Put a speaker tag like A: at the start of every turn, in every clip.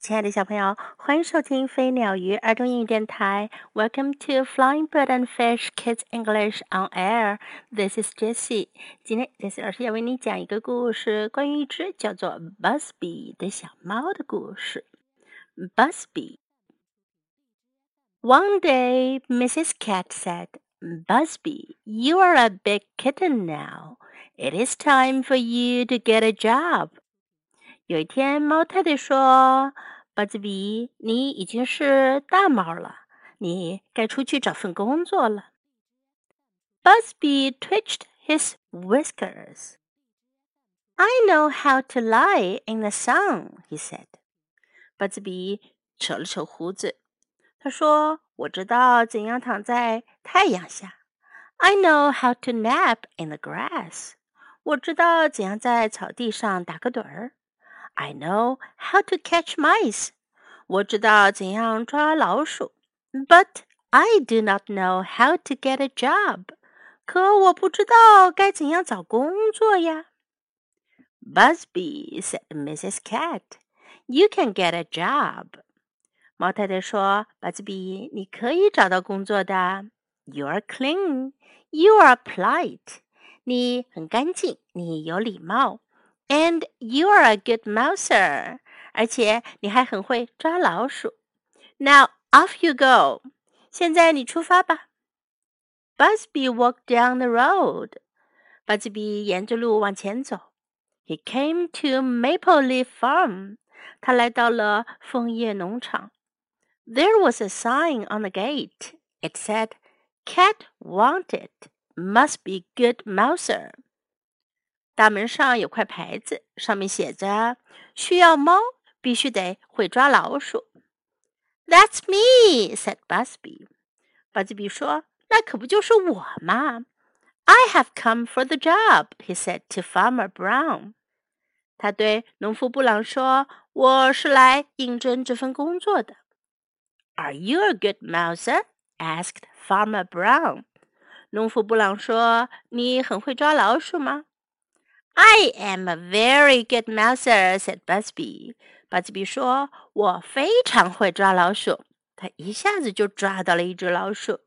A: 亲爱的小朋友，欢迎收听飞鸟鱼儿童英语电台。Welcome to Flying Bird and Fish Kids English on Air. This is Jessie. 今天 Jessie 老师要为你讲一个故事，关于一只叫做 Buzby 的小猫的故事。Buzby. One day, Mrs. Cat said, "Buzby, you are a big kitten now. It is time for you to get a job." 有一天，猫太太说：“巴兹比，你已经是大猫了，你该出去找份工作了。” Busby twitched his whiskers. I know how to lie in the sun, he said. 巴兹比扯了扯胡子，他说：“我知道怎样躺在太阳下。” I know how to nap in the grass. 我知道怎样在草地上打个盹儿。I know how to catch mice. 我知道怎样抓老鼠。But I do not know how to get a job. 可我不知道该怎样找工作呀。Buzby said, "Mrs. Cat, you can get a job." 猫太太说：“巴兹比，你可以找到工作的。You are clean, you are polite. 你很干净，你有礼貌。” And you are a good mouser，而且你还很会抓老鼠。Now off you go，现在你出发吧。Buzby walked down the road. road，巴兹比沿着路往前走。He came to Maple Leaf Farm，他来到了枫叶农场。There was a sign on the gate. It said, "Cat wanted. Must be good mouser." 大门上有块牌子，上面写着：“需要猫，必须得会抓老鼠。” That's me," said Busby. 巴兹比说：“那可不就是我吗？”I have come for the job," he said to Farmer Brown. 他对农夫布朗说：“我是来应征这份工作的。” Are you a good mouser? asked Farmer Brown. 农夫布朗说：“你很会抓老鼠吗？” I am a very good mouser," said Buzby. 巴兹比说：“我非常会抓老鼠。”他一下子就抓到了一只老鼠。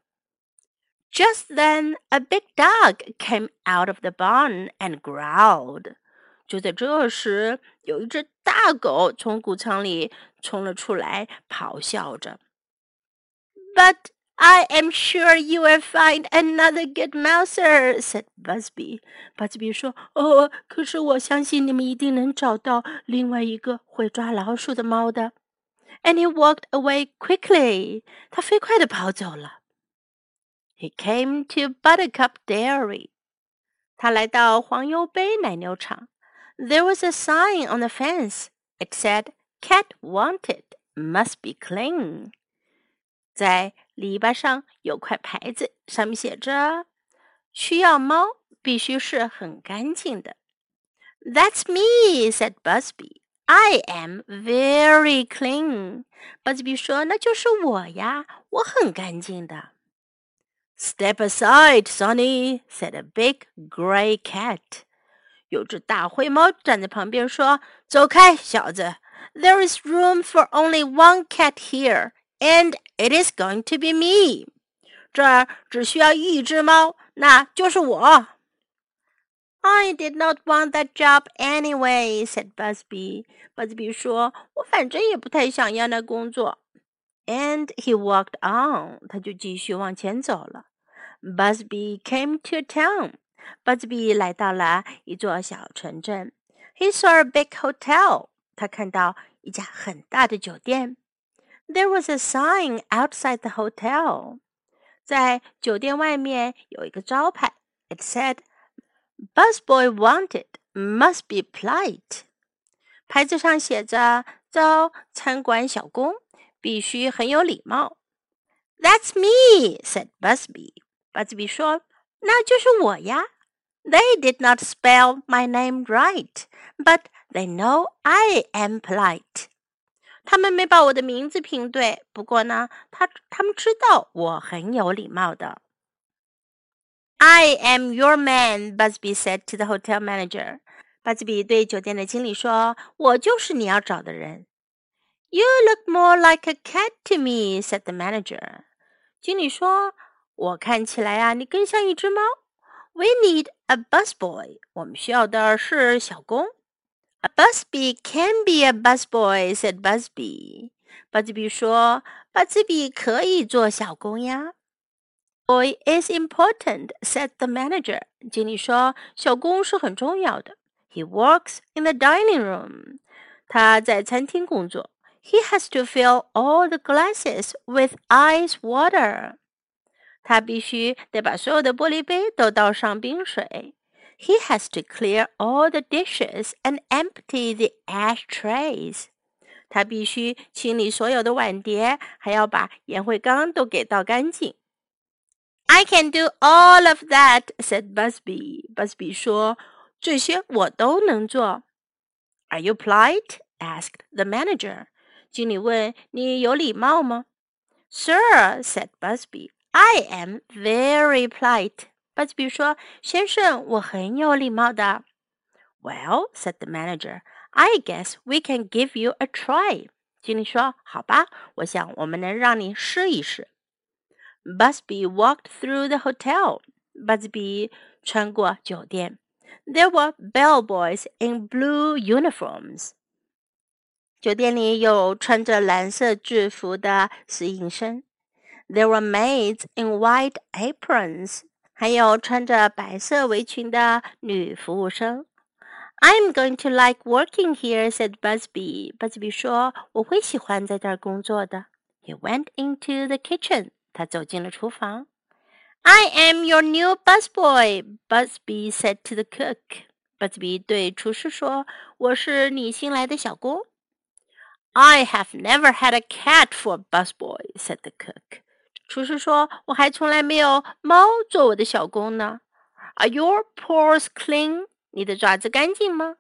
A: Just then, a big dog came out of the barn and growled. 就在这时，有一只大狗从谷仓里冲了出来，咆哮着。But I am sure you will find another good mouser," said Buzby. 巴兹比说：“哦，可是我相信你们一定能找到另外一个会抓老鼠的猫的。” And he walked away quickly. 他飞快地跑走了。He came to Buttercup Dairy. 他来到黄油杯奶牛场。There was a sign on the fence. It said, "Cat wanted, must be clean." 在篱笆上有块牌子，上面写着：“需要猫，必须是很干净的。” That's me," said Busby. "I am very clean." Busby 说：“那就是我呀，我很干净的。” Step aside, Sonny," said a big gray cat. 有只大灰猫站在旁边说：“走开，小子。There is room for only one cat here and it is going to be me. me。这儿只需要一只猫，那就是我。I did not want that job anyway," said Buzby. Buzby 说：“我反正也不太想要那工作。” And he walked on. 他就继续往前走了。Buzby came to town. Buzby 来到了一座小城镇。He saw a big hotel. 他看到一家很大的酒店。there was a sign outside the hotel. 在酒店外面有一个招牌。It said, "Busboy wanted, must be polite." 牌子上写着“招餐馆小工，必须很有礼貌。” That's me," said Buzby. Buzby 说：“那就是我呀。” They did not spell my name right, but they know I am polite. 他们没把我的名字拼对，不过呢，他他们知道我很有礼貌的。I am your man, Busby said to the hotel manager. 巴兹比对酒店的经理说：“我就是你要找的人。” You look more like a cat to me," said the manager. 经理说：“我看起来啊，你更像一只猫。” We need a busboy. 我们需要的是小工。A buzby can be a busboy," said Buzby. Buzby 说：“巴兹比可以做小工呀。” Boy is important," said the manager. 经理说：“小工是很重要的。” Works in the dining room. 他在餐厅工作。He has to fill all the glasses with ice water. 他必须得把所有的玻璃杯都倒上冰水。he has to clear all the dishes and empty the ashtrays. 他必须清理所有的碗碟，还要把烟灰缸都给倒干净。I can do all of that," said Buzby. Buzby 说：“这些我都能做。” Are you polite? asked the manager. 经理问：“你有礼貌吗？” Sir, said Buzby, I am very polite. But b 说：“先生，我很有礼貌的。” Well, said the manager, I guess we can give you a try. 经理说：“好吧，我想我们能让你试一试。” Buzby walked through the hotel. Buzby 穿过酒店。There were bellboys in blue uniforms. 酒店里有穿着蓝色制服的侍应生。There were maids in white aprons. 还有穿着白色围裙的女服务生。I'm going to like working here," said Buzby. Buzby 说：“我会喜欢在这儿工作的。” He went into the kitchen. 他走进了厨房。"I am your new busboy," Buzby said to the cook. Buzby 对厨师说：“我是你新来的小工。” "I have never had a cat for busboy," said the cook. 厨师说：“我还从来没有猫做我的小工呢。” Are your paws clean? 你的爪子干净吗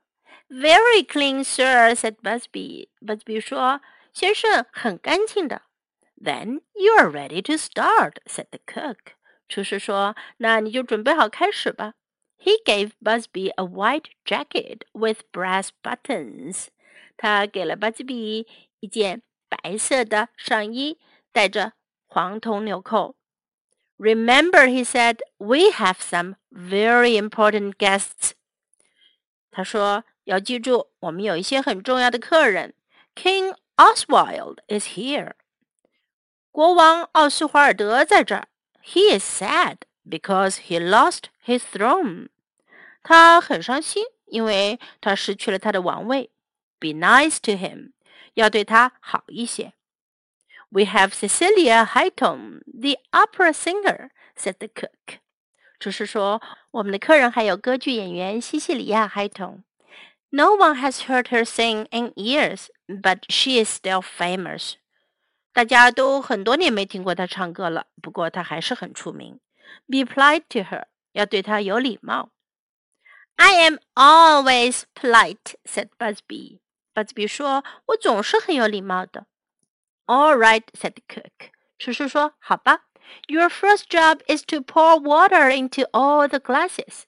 A: ？Very clean, sir," said Busby. Busby 说：“先生，很干净的。” Then you are ready to start," said the cook. 厨师说：“那你就准备好开始吧。” He gave Busby a white jacket with brass buttons. 他给了巴兹比一件白色的上衣，带着黄铜纽扣。Remember, he said, we have some very important guests. 他说要记住，我们有一些很重要的客人。King Oswald is here. 国王奥斯华尔德在这儿。He is sad because he lost his throne. 他很伤心，因为他失去了他的王位。be nice to him，要对他好一些。 we have Cecilia Hightone, the opera singer," said the cook. 厨师说：“我们的客人还有歌剧演员西西里亚·海童。No one has heard her sing in years, but she is still famous。大家都很多年没听过她唱歌了，不过她还是很出名。Be polite to her，要对她有礼貌。I am always polite," said Buzby. Buzby 说，我总是很有礼貌的。all right, said the cook. 厨师说：“好吧。” Your first job is to pour water into all the glasses.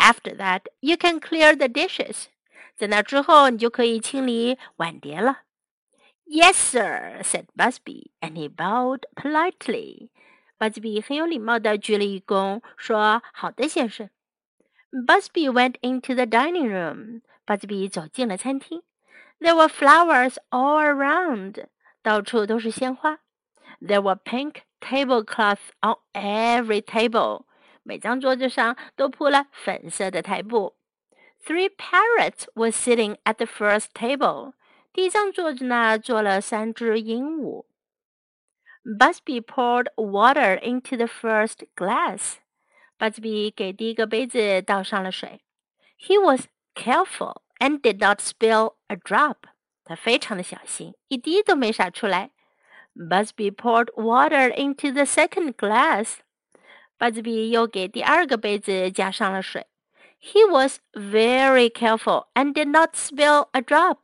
A: after that, you can clear the dishes. 在那之后，你就可以清理碗碟了。Yes, sir," said Buzby, and he bowed politely. 巴兹比很有礼貌地鞠了一躬，说：“好的，先生。” Buzby went into the dining room. Buzby 走进了餐厅。There were flowers all around. 到处都是鲜花。There were pink tablecloths on every table. 每张桌子上都铺了粉色的台布。Three parrots were sitting at the first table. 第一张桌子呢，坐了三只鹦鹉。Buzby poured water into the first glass. Buzby 给第一个杯子倒上了水。He was careful and did not spill a drop. 他非常的小心，一滴都没洒出来。Buzby poured water into the second glass. Buzby 又给第二个杯子加上了水。He was very careful and did not spill a drop.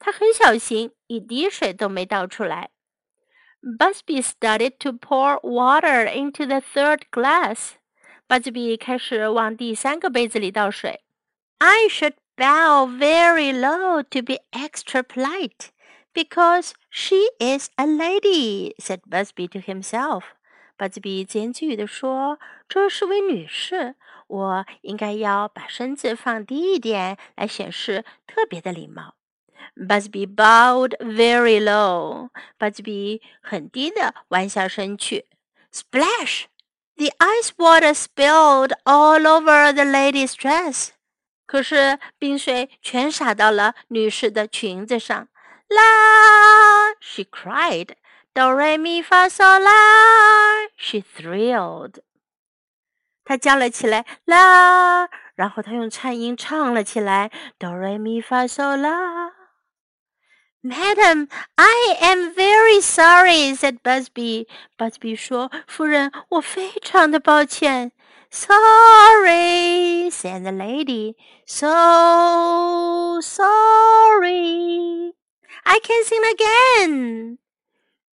A: 他很小心，一滴水都没倒出来。Buzby started to pour water into the third glass. Buzby 开始往第三个杯子里倒水。I should bow very low to be extra polite because she is a lady," said Buzby to himself. 巴兹比自言自语地说：“这是位女士，我应该要把身子放低一点，来显示特别的礼貌。” Buzby bowed very low. 巴兹比很低的弯下身去。Splash! The ice water spilled all over the lady's dress. 可是冰水全洒到了女士的裙子上。啦！She cried. Do re mi fa sol la. She thrilled. 她叫了起来啦，然后她用颤音唱了起来。Do re mi fa sol la. Madam, I am very sorry," said Busby. Busby 说：“夫人，我非常的抱歉。” Sorry, said the lady. So sorry. I can sing again.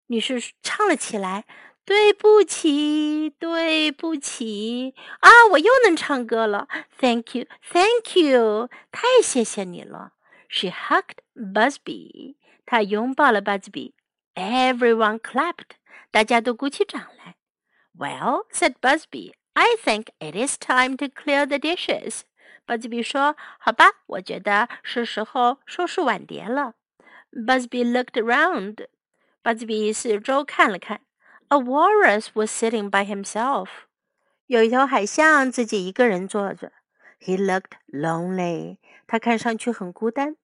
A: 女士唱了起来。对不起，对不起啊！我又能唱歌了。Thank you, thank you. 太谢谢你了。She hugged Buzby，她拥抱了 Buzby。Everyone clapped，大家都鼓起掌来。Well, said Buzby, I think it is time to clear the dishes. 巴兹比说：“好吧，我觉得是时候收拾碗碟了。” Buzby looked around. 巴兹比四周看了看。A walrus was sitting by himself. 有一头海象自己一个人坐着。He looked lonely. 他看上去很孤单。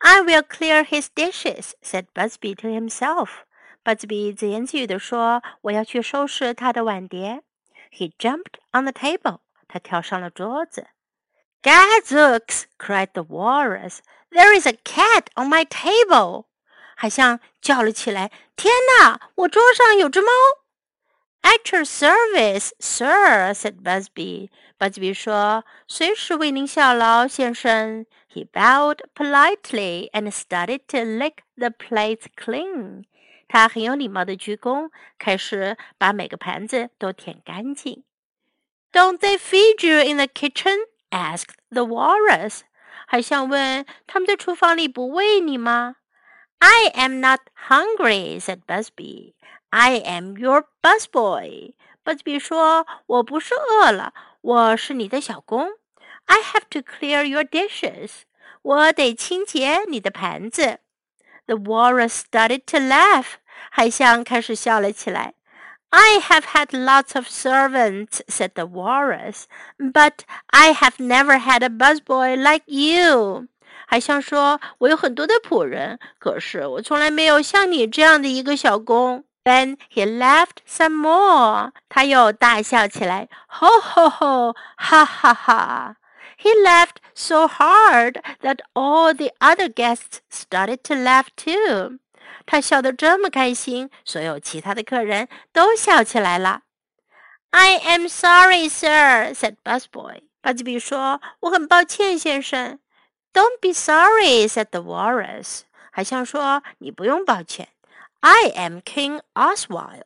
A: I will clear his dishes," said Buzby to himself. Buzby 自言自语地说：“我要去收拾他的碗碟。” He jumped on the table. 他跳上了桌子。"Gadzooks!" cried the walrus. "There is a cat on my table!" 海象叫了起来：“天哪，我桌上有只猫！” at your service, sir," said Buzby. 巴基比说：“随时为您效劳，先生。” He bowed politely and started to lick the plates clean. 他很有礼貌的鞠躬，开始把每个盘子都舔干净。"Don't they feed you in the kitchen?" asked the walrus. 还想问他们在厨房里不喂你吗？I am not hungry, said Buzby. I am your busboy. busboy。Buzby I have to clear your dishes。我得清洁你的盘子。”The walrus started to laugh。海象开始笑了起来。I have had lots of servants, said the walrus, but I have never had a busboy like you. 海象说：“我有很多的仆人，可是我从来没有像你这样的一个小工。” Then he laughed some more. 他又大笑起来。Ho ho ho! Ha ha ha! He laughed so hard that all the other guests started to laugh too. 他笑得这么开心，所有其他的客人都笑起来了。I am sorry, sir," said Busboy. 巴吉比说：“我很抱歉，先生。” Don't be sorry," said the walrus. 海象说：“你不用抱歉。” I am King Oswald.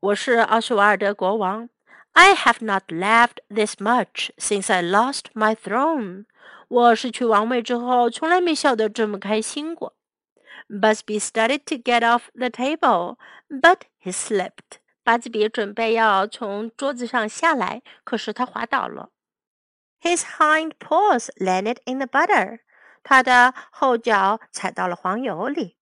A: 我是奥斯瓦尔德国王。I have not laughed this much since I lost my throne. 我失去王位之后，从来没笑得这么开心过。Buzby started to get off the table, but he slipped. 巴兹比准备要从桌子上下来，可是他滑倒了。His hind paws landed in the butter. 他的后脚踩到了黄油里。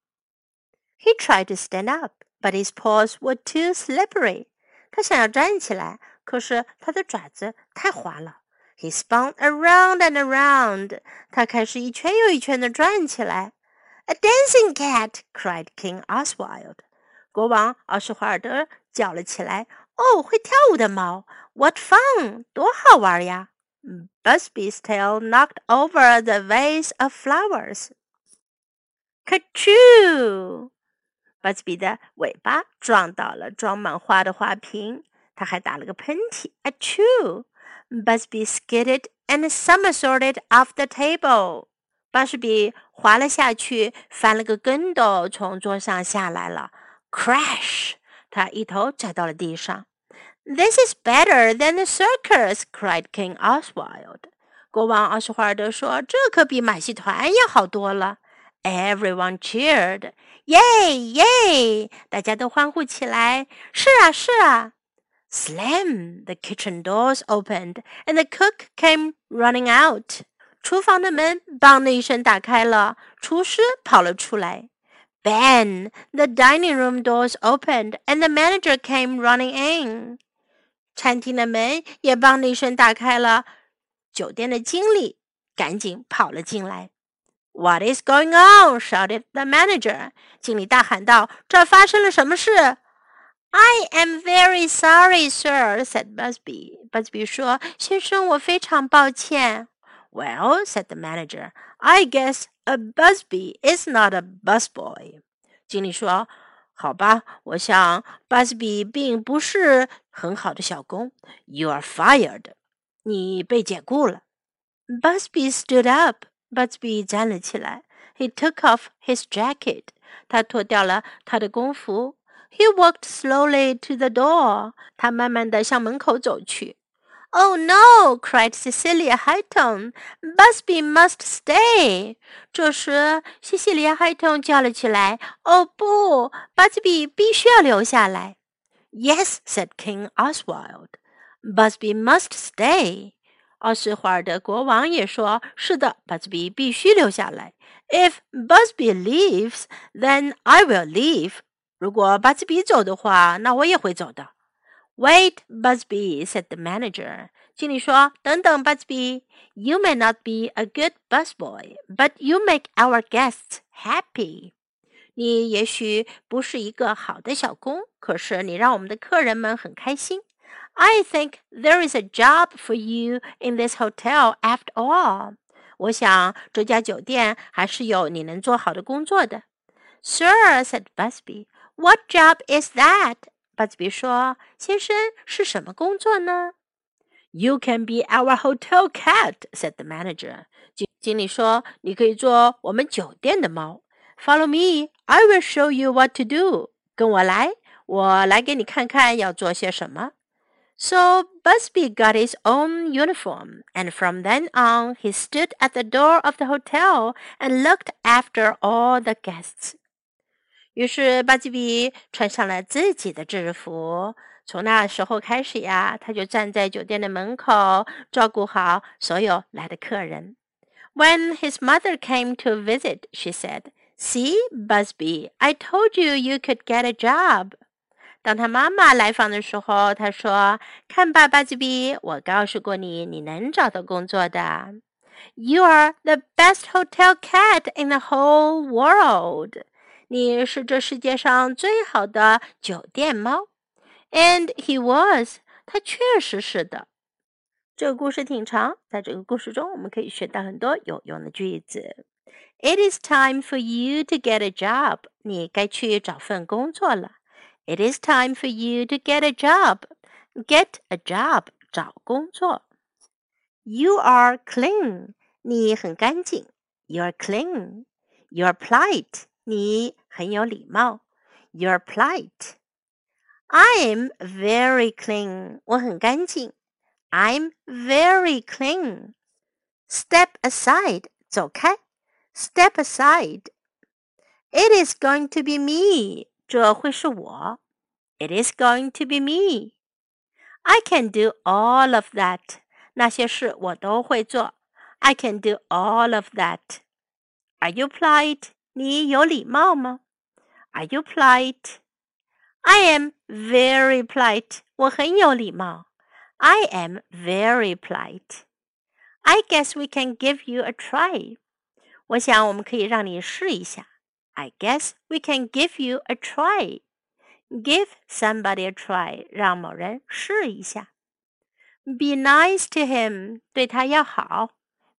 A: he tried to stand up, but his paws were too slippery. 他想要站起来，可是他的爪子太滑了。He spun around and around. 他开始一圈又一圈的转起来。A dancing cat! cried King Oswald. 国王奥斯华尔德叫了起来：“哦，会跳舞的猫！What fun！多好玩呀！”Buzby's tail knocked over the vase of flowers. Kachoo! 把自己的尾巴撞倒了装满花的花瓶，他还打了个喷嚏。Achoo! Buzby skidded and somersaulted off the table. 巴士比滑了下去，翻了个跟斗，从桌上下来了。Crash！他一头栽到了地上。This is better than the circus! cried King Oswald. 国王奥斯华尔德说：“这可比马戏团要好多了。” Everyone cheered. Yay! Yay! 大家都欢呼起来。是啊，是啊。Slam! The kitchen doors opened, and the cook came running out. 厨房的门“梆”的一声打开了，厨师跑了出来。Bang! The dining room doors opened, and the manager came running in. 餐厅的门也“梆”的一声打开了，酒店的经理赶紧跑了进来。 what is going on? shouted the manager. 经理大喊道：“这发生了什么事？” Am very sorry, sir, said Buzby. Buzby 说：“先生，我非常抱歉。” Well, said the manager, I guess a buzby is not a busboy. 经理说：“好吧，我想 Buzby 并不是很好的小工。You are fired. 你被解雇了。” Stood up. Buzby 站了起来。He took off his jacket. 他脱掉了他的工服。He walked slowly to the door. 他慢慢地向门口走去。Oh no! cried Cecilia Hightone. Buzby must stay. 这时，西西里亚·海顿叫了起来：“哦不，Buzby 必须要留下来。”Yes, said King Oswald. Buzby must stay. 奥斯华尔德国王也说：“是的，巴斯比必须留下来。If Busby leaves, then I will leave. 如果巴斯比走的话，那我也会走的。” Wait, Busby, said the manager. 经理说：“等等，Busby. You may not be a good busboy, but you make our guests happy. 你也许不是一个好的小工，可是你让我们的客人们很开心。” I think there is a job for you in this hotel after all. 我想这家酒店还是有你能做好的工作的。Sir said Buzby, "What job is that?" 巴兹比说：“先生，是什么工作呢？” You can be our hotel cat," said the manager. 经经理说，你可以做我们酒店的猫。Follow me, I will show you what to do. 跟我来，我来给你看看要做些什么。so Buzby got his own uniform, and from then on he stood at the door of the hotel and looked after all the guests. 于是巴基比穿上了自己的制服。从那时候开始呀，他就站在酒店的门口，照顾好所有来的客人。When his mother came to visit, she said, "See, Buzby, I told you you could get a job." 当他妈妈来访的时候，他说：“看吧，巴基比，我告诉过你，你能找到工作的。You are the best hotel cat in the whole world.” 你是这世界上最好的酒店猫，and he was，他确实是的。这个故事挺长，在这个故事中，我们可以学到很多有用的句子。It is time for you to get a job，你该去找份工作了。 It is time for you to get a job，get a job，找工作。You are clean，你很干净。You are clean。You are polite。你很有礼貌。You're polite. I'm very clean. 我很干净。I'm very clean. Step aside. 走开。Step aside. It is going to be me. 这会是我。 It is going to be me. I can do all of that. 那些事我都会做。I can do all of that. Are you polite? 你有礼貌吗？Are you polite? I am very polite. 我很有礼貌。I am very polite. I guess we can give you a try. 我想我们可以让你试一下。I guess we can give you a try. Give somebody a try. 让某人试一下。Be nice to him. 对他要好。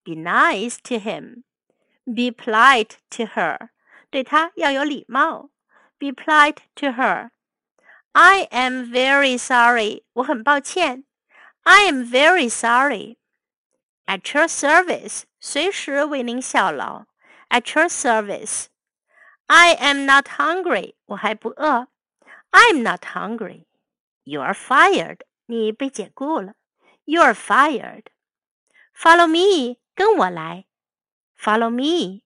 A: Be nice to him. Be polite to her，对她要有礼貌。Be polite to her. I am very sorry，我很抱歉。I am very sorry. At your service，随时为您效劳。At your service. I am not hungry，我还不饿。 I'm not hungry. You're fired. 你被解雇了。You're fired. Follow me. 跟我来。Follow me.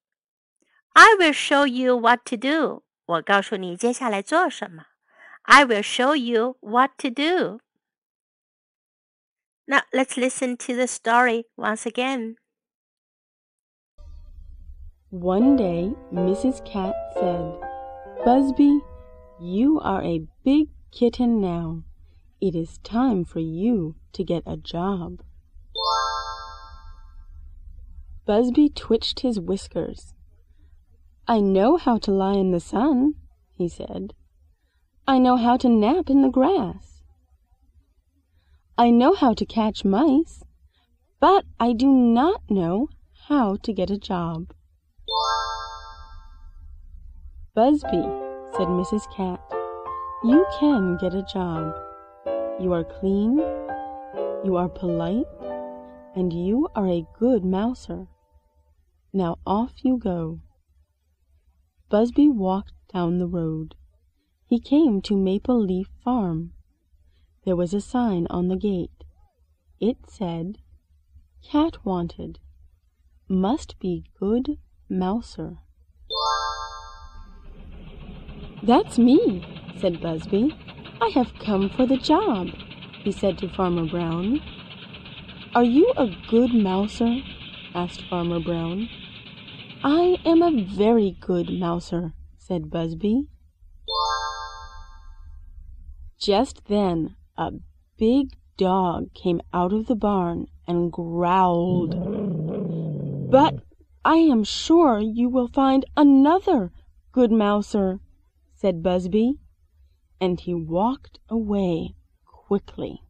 A: I will show you what to do. 我告诉你接下来做什么。I will show you what to do. Now let's listen to the story once again.
B: One day, Mrs. Cat said, Buzby, you are a big kitten now. It is time for you to get a job. Buzby twitched his whiskers. I know how to lie in the sun, he said. I know how to nap in the grass. I know how to catch mice, but I do not know how to get a job. Buzby, said Mrs. Cat, you can get a job. You are clean, you are polite, and you are a good mouser. Now off you go. Buzby walked down the road. He came to Maple Leaf Farm. There was a sign on the gate. It said, Cat wanted. Must be good mouser. That's me, said Buzby. I have come for the job, he said to Farmer Brown. Are you a good mouser? asked Farmer Brown. I am a very good mouser, said Buzby. Just then a big dog came out of the barn and growled. But I am sure you will find another good mouser, said Buzby, and he walked away quickly.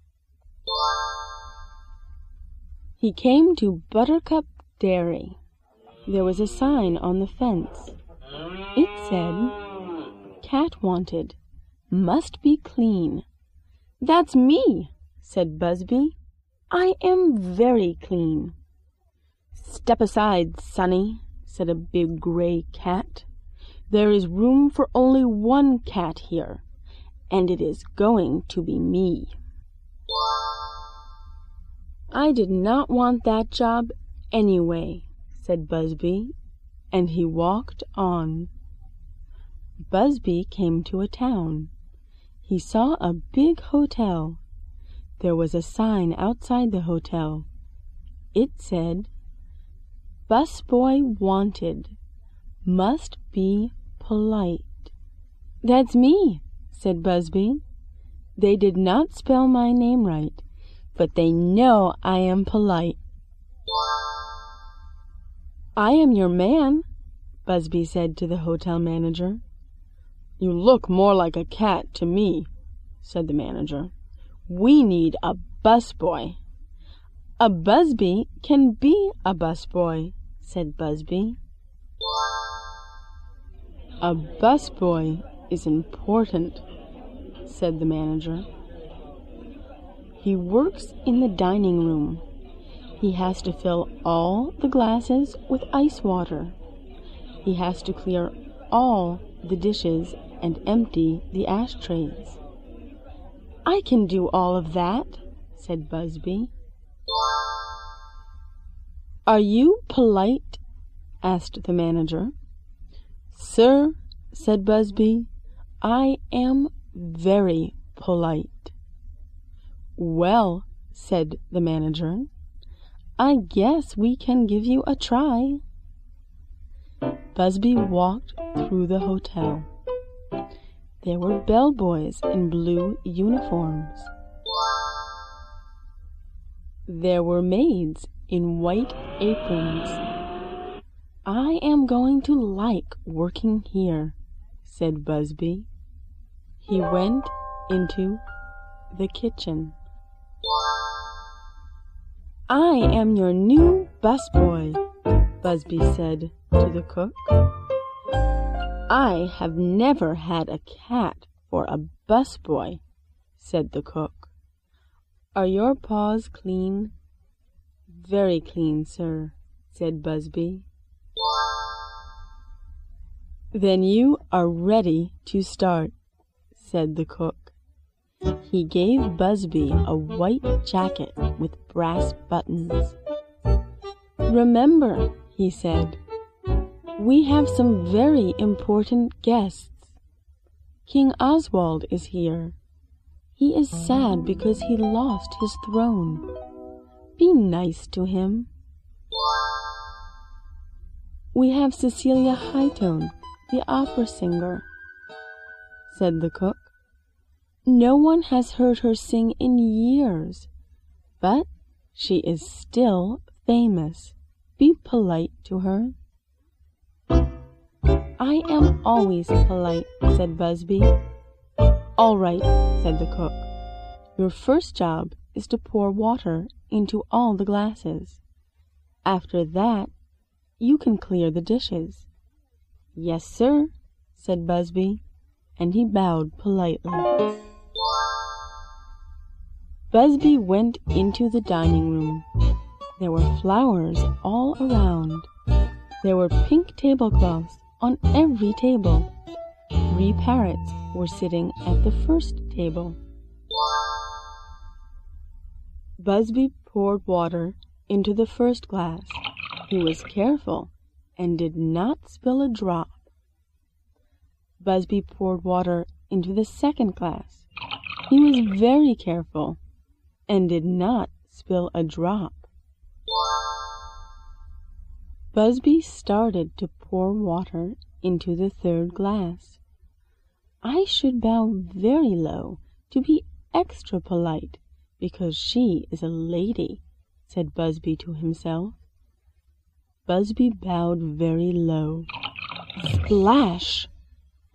B: He came to Buttercup Dairy. There was a sign on the fence. It said, Cat wanted. Must be clean. That's me, said Buzby. I am very clean. Step aside, Sonny, said a big gray cat. There is room for only one cat here, and it is going to be me. I did not want that job anyway, said Buzby, and he walked on. Buzby came to a town. He saw a big hotel. There was a sign outside the hotel. It said, Busboy wanted. Must be polite. That's me, said Buzby. They did not spell my name right, but they know I am polite. I am your man, Buzby said to the hotel manager. You look more like a cat to me, said the manager. We need a busboy. A Buzby can be a busboy, said Buzby. A busboy is important, said the manager. He works in the dining room. He has to fill all the glasses with ice water. He has to clear all the dishes and empty the ashtrays. I can do all of that, said Buzby. Are you polite? asked the manager. Sir, said Buzby, I am very polite. Well, said the manager, I guess we can give you a try. Buzby walked through the hotel. There were bellboys in blue uniforms. There were maids in white aprons. I am going to like working here, said Buzby. He went into the kitchen. I am your new busboy, Buzby said to the cook. I have never had a cat for a busboy, said the cook. Are your paws clean? Very clean, sir, said Buzby. Then you are ready to start, said the cook. He gave Buzby a white jacket with brass buttons. Remember, he said, we have some very important guests. King Oswald is here. He is sad because he lost his throne. Be nice to him. We have Cecilia Hightone, the opera singer, said the cook. No one has heard her sing in years, but she is still famous. Be polite to her. I am always polite, said Buzby. All right, said the cook. Your first job is to pour water into all the glasses. After that, you can clear the dishes. Yes, sir, said Buzby, and he bowed politely. Buzby went into the dining room. There were flowers all around. There were pink tablecloths on every table. Three parrots were sitting at the first table. Buzby poured water into the first glass. He was careful and did not spill a drop. Buzby poured water into the second glass. He was very careful and did not spill a drop. Buzby started to pour water into the third glass. I should bow very low to be extra polite because she is a lady, said Buzby to himself. Buzby bowed very low. Splash!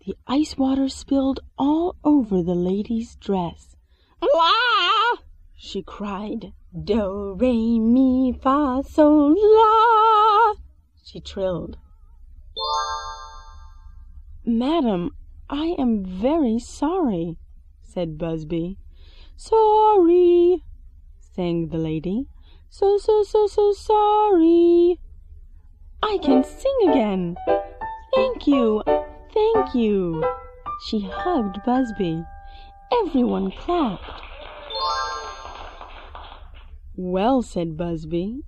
B: The ice water spilled all over the lady's dress. La! she cried. Do, re, mi, fa, sol, la she trilled. Madam, I am very sorry, said Buzby. Sorry, sang the lady. So, so, so, so sorry. I can sing again. Thank you, thank you. She hugged Buzby. Everyone clapped. Well, said Buzby,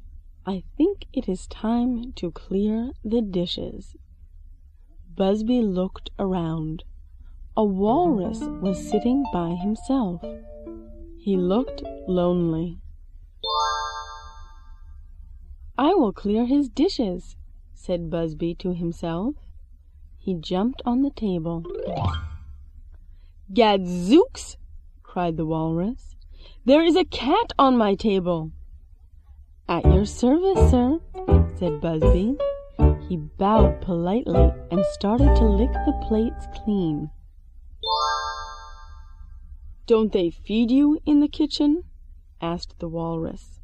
B: I think it is time to clear the dishes. Buzby looked around. A walrus was sitting by himself. He looked lonely. I will clear his dishes, said Buzby to himself. He jumped on the table. Gadzooks! cried the walrus. There is a cat on my table. At your service, sir, said Buzby. He bowed politely and started to lick the plates clean. Don't they feed you in the kitchen? asked the walrus.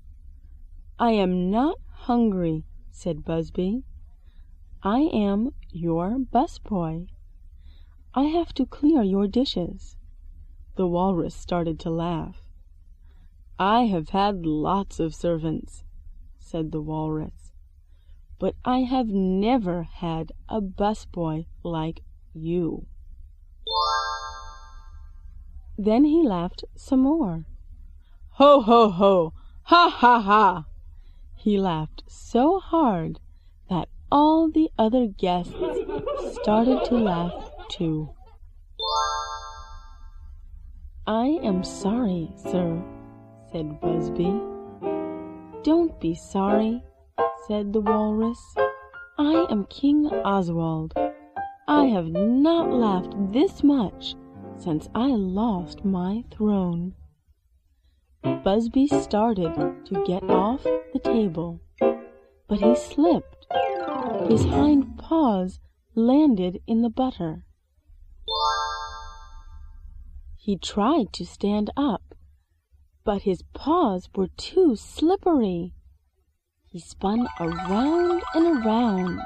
B: I am not hungry, said Buzby. I am your busboy. I have to clear your dishes. The walrus started to laugh. I have had lots of servants, said the walrus. But I have never had a busboy like you. Then he laughed some more. Ho, ho, ho! Ha, ha, ha! He laughed so hard all the other guests started to laugh too. I am sorry, sir, said Buzby. Don't be sorry, said the walrus. I am King Oswald. I have not laughed this much since I lost my throne. Buzby started to get off the table, but he slipped. His hind paws landed in the butter. He tried to stand up, but his paws were too slippery. He spun around and around.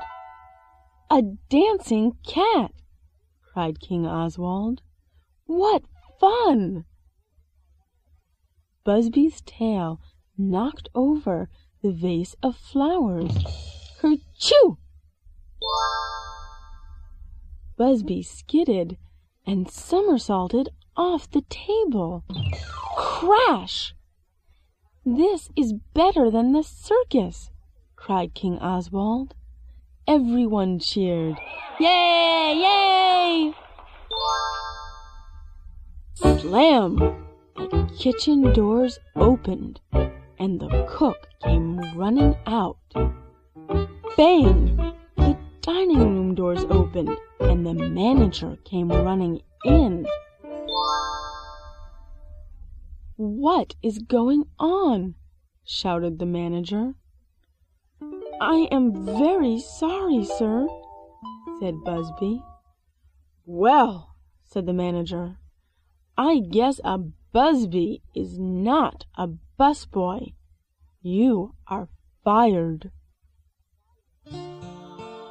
B: A dancing cat! cried King Oswald. What fun! Buzby's tail knocked over the vase of flowers. Kerchoo! Buzby skidded and somersaulted off the table. Crash! This is better than the circus, cried King Oswald. Everyone cheered. Yay! Yay! Slam! The kitchen doors opened, and the cook came running out. Bang! Dining room doors opened, and the manager came running in. What is going on? shouted the manager. I am very sorry, sir, said Buzby. Well, said the manager, I guess a Buzby is not a busboy. You are fired.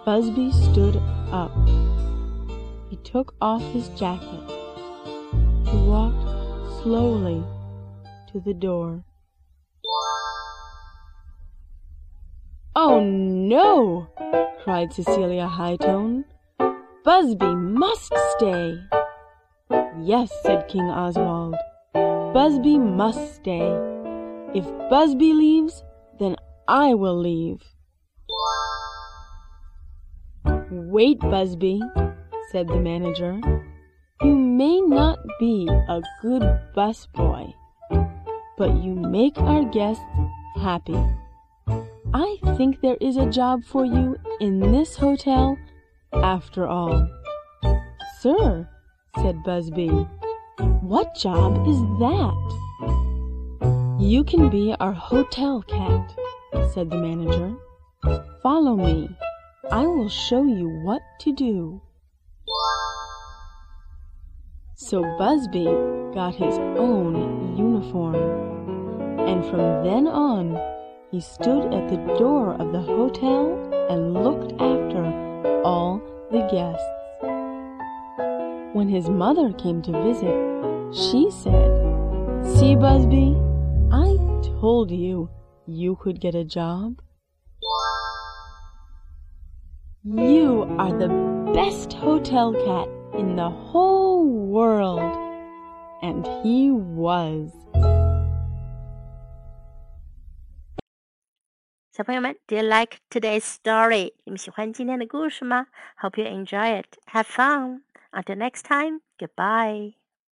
B: Buzby stood up. He took off his jacket. He walked slowly to the door. Oh no! cried Cecilia Hightone. Buzby must stay. Yes, said King Oswald. Buzby must stay. If Buzby leaves, then I will leave. Wait, Buzby, said the manager. You may not be a good busboy, but you make our guests happy. I think there is a job for you in this hotel after all. Sir, said Buzby, what job is that? You can be our hotel cat, said the manager. Follow me. I will show you what to do. So Buzby got his own uniform, and from then on he stood at the door of the hotel and looked after all the guests. When his mother came to visit, she said, See, Buzby, I told you you could get a job. You are the best hotel cat in the whole world. And he was.
A: 小朋友们，Do you like today's story？你们喜欢今天的故事吗？Hope you enjoy it. Have fun. Until next time. Goodbye.